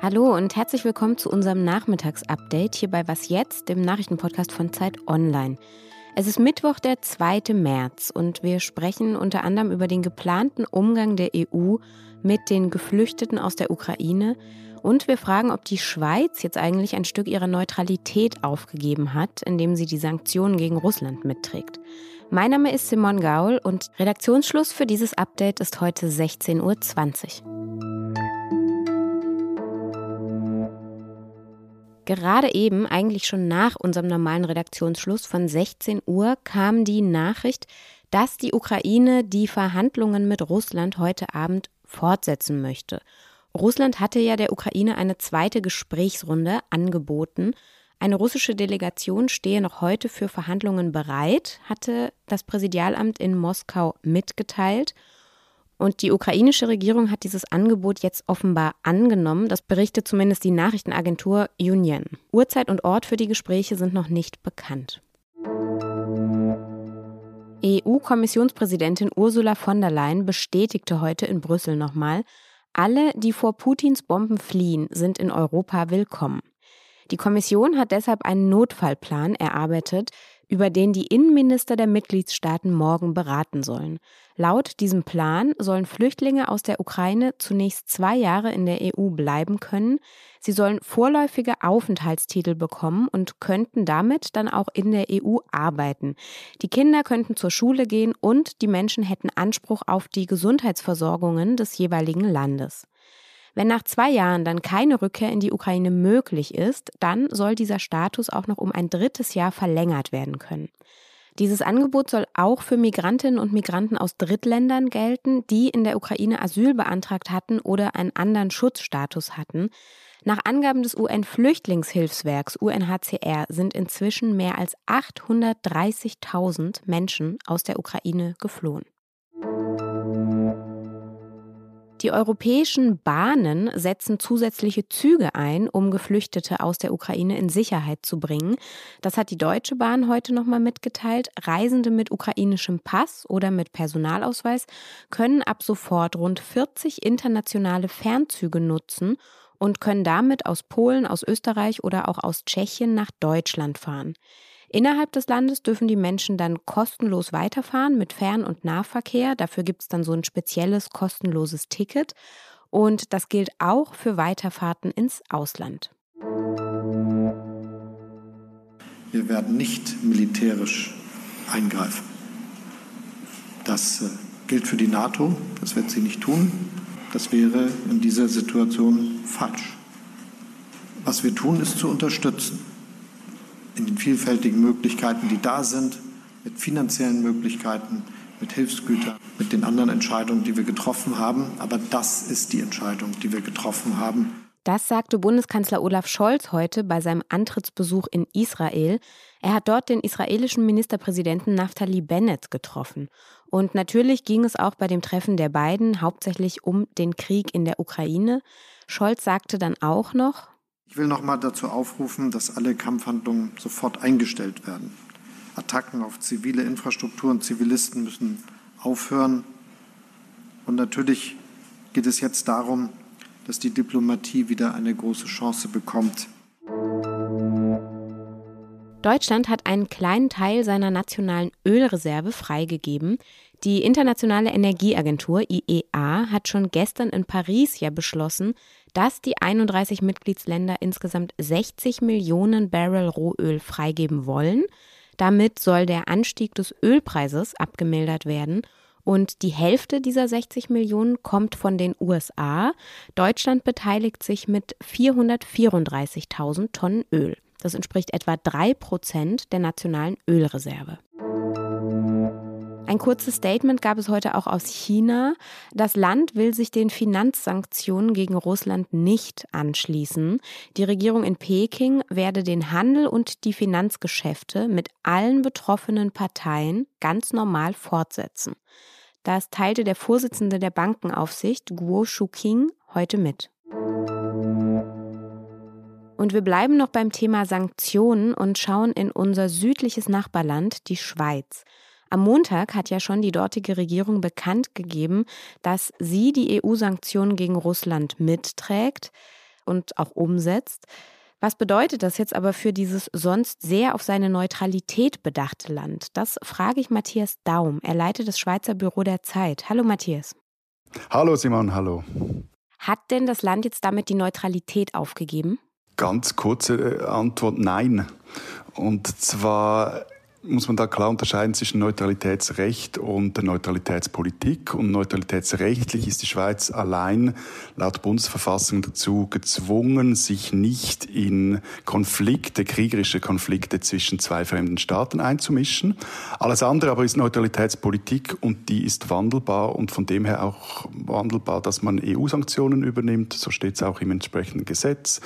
Hallo und herzlich willkommen zu unserem Nachmittagsupdate hier bei Was jetzt, dem Nachrichtenpodcast von Zeit Online. Es ist Mittwoch, der 2. März und wir sprechen unter anderem über den geplanten Umgang der EU mit den Geflüchteten aus der Ukraine und wir fragen, ob die Schweiz jetzt eigentlich ein Stück ihrer Neutralität aufgegeben hat, indem sie die Sanktionen gegen Russland mitträgt. Mein Name ist Simon Gaul und Redaktionsschluss für dieses Update ist heute 16.20 Uhr. Gerade eben, eigentlich schon nach unserem normalen Redaktionsschluss von 16 Uhr, kam die Nachricht, dass die Ukraine die Verhandlungen mit Russland heute Abend fortsetzen möchte. Russland hatte ja der Ukraine eine zweite Gesprächsrunde angeboten. Eine russische Delegation stehe noch heute für Verhandlungen bereit, hatte das Präsidialamt in Moskau mitgeteilt. Und die ukrainische Regierung hat dieses Angebot jetzt offenbar angenommen. Das berichtet zumindest die Nachrichtenagentur Union. Uhrzeit und Ort für die Gespräche sind noch nicht bekannt. EU-Kommissionspräsidentin Ursula von der Leyen bestätigte heute in Brüssel nochmal, alle, die vor Putins Bomben fliehen, sind in Europa willkommen. Die Kommission hat deshalb einen Notfallplan erarbeitet, über den die Innenminister der Mitgliedstaaten morgen beraten sollen. Laut diesem Plan sollen Flüchtlinge aus der Ukraine zunächst zwei Jahre in der EU bleiben können. Sie sollen vorläufige Aufenthaltstitel bekommen und könnten damit dann auch in der EU arbeiten. Die Kinder könnten zur Schule gehen und die Menschen hätten Anspruch auf die Gesundheitsversorgungen des jeweiligen Landes. Wenn nach zwei Jahren dann keine Rückkehr in die Ukraine möglich ist, dann soll dieser Status auch noch um ein drittes Jahr verlängert werden können. Dieses Angebot soll auch für Migrantinnen und Migranten aus Drittländern gelten, die in der Ukraine Asyl beantragt hatten oder einen anderen Schutzstatus hatten. Nach Angaben des UN-Flüchtlingshilfswerks UNHCR sind inzwischen mehr als 830.000 Menschen aus der Ukraine geflohen. Die europäischen Bahnen setzen zusätzliche Züge ein, um Geflüchtete aus der Ukraine in Sicherheit zu bringen. Das hat die Deutsche Bahn heute nochmal mitgeteilt. Reisende mit ukrainischem Pass oder mit Personalausweis können ab sofort rund 40 internationale Fernzüge nutzen und können damit aus Polen, aus Österreich oder auch aus Tschechien nach Deutschland fahren. Innerhalb des Landes dürfen die Menschen dann kostenlos weiterfahren mit Fern- und Nahverkehr. Dafür gibt es dann so ein spezielles kostenloses Ticket. Und das gilt auch für Weiterfahrten ins Ausland. Wir werden nicht militärisch eingreifen. Das äh, gilt für die NATO, das wird sie nicht tun. Das wäre in dieser Situation falsch. Was wir tun, ist zu unterstützen in den vielfältigen Möglichkeiten, die da sind, mit finanziellen Möglichkeiten, mit Hilfsgütern, mit den anderen Entscheidungen, die wir getroffen haben. Aber das ist die Entscheidung, die wir getroffen haben. Das sagte Bundeskanzler Olaf Scholz heute bei seinem Antrittsbesuch in Israel. Er hat dort den israelischen Ministerpräsidenten Naftali Bennett getroffen. Und natürlich ging es auch bei dem Treffen der beiden hauptsächlich um den Krieg in der Ukraine. Scholz sagte dann auch noch, ich will noch mal dazu aufrufen, dass alle Kampfhandlungen sofort eingestellt werden. Attacken auf zivile Infrastruktur und Zivilisten müssen aufhören. Und natürlich geht es jetzt darum, dass die Diplomatie wieder eine große Chance bekommt. Deutschland hat einen kleinen Teil seiner nationalen Ölreserve freigegeben. Die Internationale Energieagentur IEA hat schon gestern in Paris ja beschlossen, dass die 31 Mitgliedsländer insgesamt 60 Millionen Barrel Rohöl freigeben wollen. Damit soll der Anstieg des Ölpreises abgemildert werden. Und die Hälfte dieser 60 Millionen kommt von den USA. Deutschland beteiligt sich mit 434.000 Tonnen Öl. Das entspricht etwa drei Prozent der nationalen Ölreserve. Ein kurzes Statement gab es heute auch aus China. Das Land will sich den Finanzsanktionen gegen Russland nicht anschließen. Die Regierung in Peking werde den Handel und die Finanzgeschäfte mit allen betroffenen Parteien ganz normal fortsetzen. Das teilte der Vorsitzende der Bankenaufsicht, Guo Shuqing, heute mit. Und wir bleiben noch beim Thema Sanktionen und schauen in unser südliches Nachbarland, die Schweiz. Am Montag hat ja schon die dortige Regierung bekannt gegeben, dass sie die EU-Sanktionen gegen Russland mitträgt und auch umsetzt. Was bedeutet das jetzt aber für dieses sonst sehr auf seine Neutralität bedachte Land? Das frage ich Matthias Daum. Er leitet das Schweizer Büro der Zeit. Hallo Matthias. Hallo Simon, hallo. Hat denn das Land jetzt damit die Neutralität aufgegeben? Ganz kurze äh, Antwort, nein. Und zwar muss man da klar unterscheiden zwischen Neutralitätsrecht und der Neutralitätspolitik. Und neutralitätsrechtlich ist die Schweiz allein laut Bundesverfassung dazu gezwungen, sich nicht in Konflikte, kriegerische Konflikte zwischen zwei fremden Staaten einzumischen. Alles andere aber ist Neutralitätspolitik und die ist wandelbar und von dem her auch wandelbar, dass man EU-Sanktionen übernimmt. So steht es auch im entsprechenden Gesetz.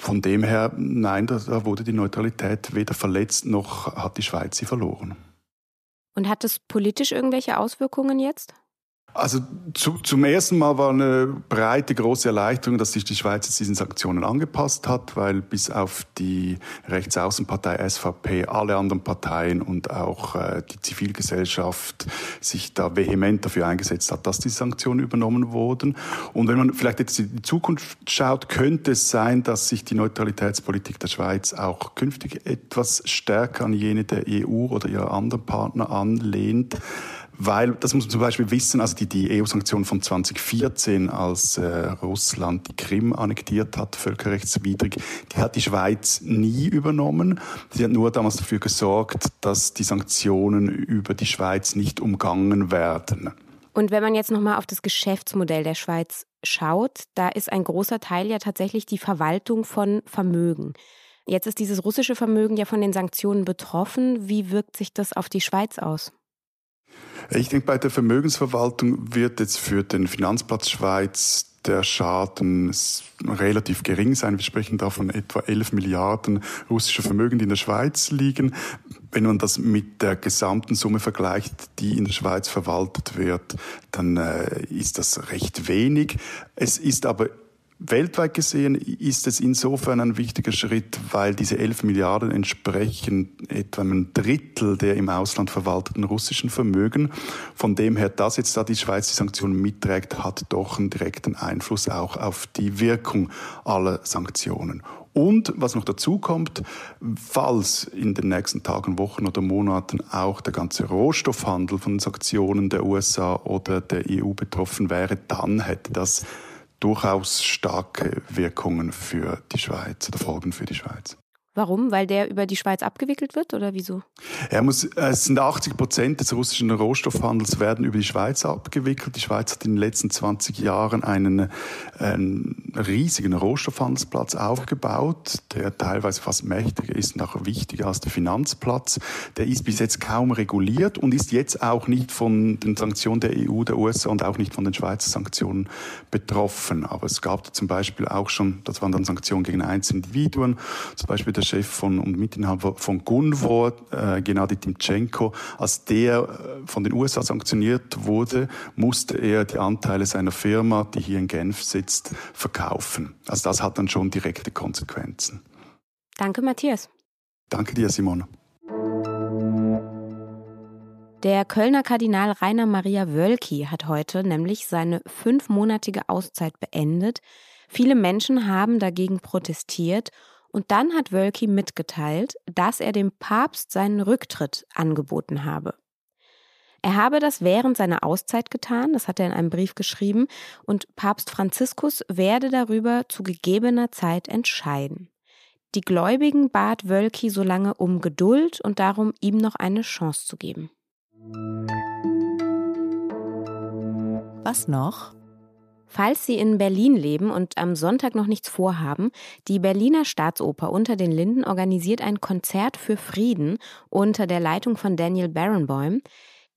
Von dem her, nein, da wurde die Neutralität weder verletzt noch hat die Schweiz sie verloren. Und hat es politisch irgendwelche Auswirkungen jetzt? Also zu, zum ersten Mal war eine breite, große Erleichterung, dass sich die Schweiz jetzt diesen Sanktionen angepasst hat, weil bis auf die Rechtsaußenpartei SVP alle anderen Parteien und auch äh, die Zivilgesellschaft sich da vehement dafür eingesetzt hat, dass die Sanktionen übernommen wurden. Und wenn man vielleicht jetzt in die Zukunft schaut, könnte es sein, dass sich die Neutralitätspolitik der Schweiz auch künftig etwas stärker an jene der EU oder ihrer anderen Partner anlehnt weil, das muss man zum Beispiel wissen, also die, die EU-Sanktionen von 2014, als äh, Russland die Krim annektiert hat, völkerrechtswidrig, die hat die Schweiz nie übernommen. Sie hat nur damals dafür gesorgt, dass die Sanktionen über die Schweiz nicht umgangen werden. Und wenn man jetzt nochmal auf das Geschäftsmodell der Schweiz schaut, da ist ein großer Teil ja tatsächlich die Verwaltung von Vermögen. Jetzt ist dieses russische Vermögen ja von den Sanktionen betroffen. Wie wirkt sich das auf die Schweiz aus? Ich denke, bei der Vermögensverwaltung wird jetzt für den Finanzplatz Schweiz der Schaden relativ gering sein. Wir sprechen da von etwa 11 Milliarden russischer Vermögen, die in der Schweiz liegen. Wenn man das mit der gesamten Summe vergleicht, die in der Schweiz verwaltet wird, dann äh, ist das recht wenig. Es ist aber Weltweit gesehen ist es insofern ein wichtiger Schritt, weil diese 11 Milliarden entsprechen etwa einem Drittel der im Ausland verwalteten russischen Vermögen. Von dem her, dass jetzt da die Schweiz die Sanktionen mitträgt, hat doch einen direkten Einfluss auch auf die Wirkung aller Sanktionen. Und was noch dazu kommt, falls in den nächsten Tagen, Wochen oder Monaten auch der ganze Rohstoffhandel von Sanktionen der USA oder der EU betroffen wäre, dann hätte das durchaus starke Wirkungen für die Schweiz oder Folgen für die Schweiz. Warum? Weil der über die Schweiz abgewickelt wird oder wieso? Er muss, es sind 80 Prozent des russischen Rohstoffhandels werden über die Schweiz abgewickelt. Die Schweiz hat in den letzten 20 Jahren einen, einen riesigen Rohstoffhandelsplatz aufgebaut, der teilweise fast mächtiger ist und auch wichtiger als der Finanzplatz. Der ist bis jetzt kaum reguliert und ist jetzt auch nicht von den Sanktionen der EU, der USA und auch nicht von den Schweizer Sanktionen betroffen. Aber es gab zum Beispiel auch schon, das waren dann Sanktionen gegen einzelne Individuen, zum Beispiel der Chef von, und Mitinhaber von Gunvor, äh, Gennady Timchenko, als der äh, von den USA sanktioniert wurde, musste er die Anteile seiner Firma, die hier in Genf sitzt, verkaufen. Also das hat dann schon direkte Konsequenzen. Danke, Matthias. Danke dir, Simone. Der Kölner Kardinal Rainer Maria Wölki hat heute nämlich seine fünfmonatige Auszeit beendet. Viele Menschen haben dagegen protestiert und dann hat Wölki mitgeteilt, dass er dem Papst seinen Rücktritt angeboten habe. Er habe das während seiner Auszeit getan, das hat er in einem Brief geschrieben, und Papst Franziskus werde darüber zu gegebener Zeit entscheiden. Die Gläubigen bat Wölki so lange um Geduld und darum, ihm noch eine Chance zu geben. Was noch? Falls Sie in Berlin leben und am Sonntag noch nichts vorhaben, die Berliner Staatsoper unter den Linden organisiert ein Konzert für Frieden unter der Leitung von Daniel Barenboim.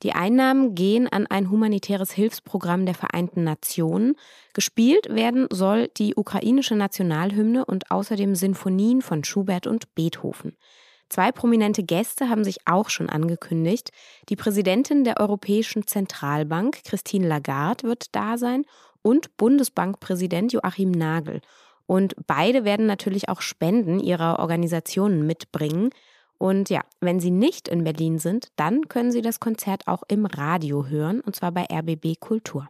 Die Einnahmen gehen an ein humanitäres Hilfsprogramm der Vereinten Nationen. Gespielt werden soll die ukrainische Nationalhymne und außerdem Sinfonien von Schubert und Beethoven. Zwei prominente Gäste haben sich auch schon angekündigt. Die Präsidentin der Europäischen Zentralbank, Christine Lagarde, wird da sein und Bundesbankpräsident Joachim Nagel. Und beide werden natürlich auch Spenden ihrer Organisationen mitbringen. Und ja, wenn Sie nicht in Berlin sind, dann können Sie das Konzert auch im Radio hören, und zwar bei RBB Kultur.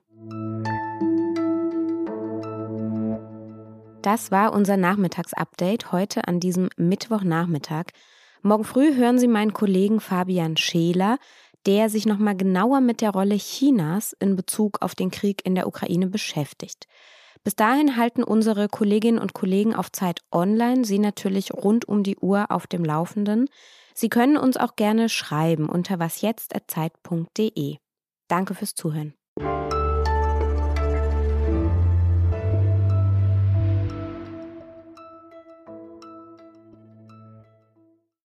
Das war unser Nachmittagsupdate heute an diesem Mittwochnachmittag. Morgen früh hören Sie meinen Kollegen Fabian Scheler, der sich nochmal genauer mit der Rolle Chinas in Bezug auf den Krieg in der Ukraine beschäftigt. Bis dahin halten unsere Kolleginnen und Kollegen auf Zeit Online Sie natürlich rund um die Uhr auf dem Laufenden. Sie können uns auch gerne schreiben unter wasjetzt.zeit.de. Danke fürs Zuhören.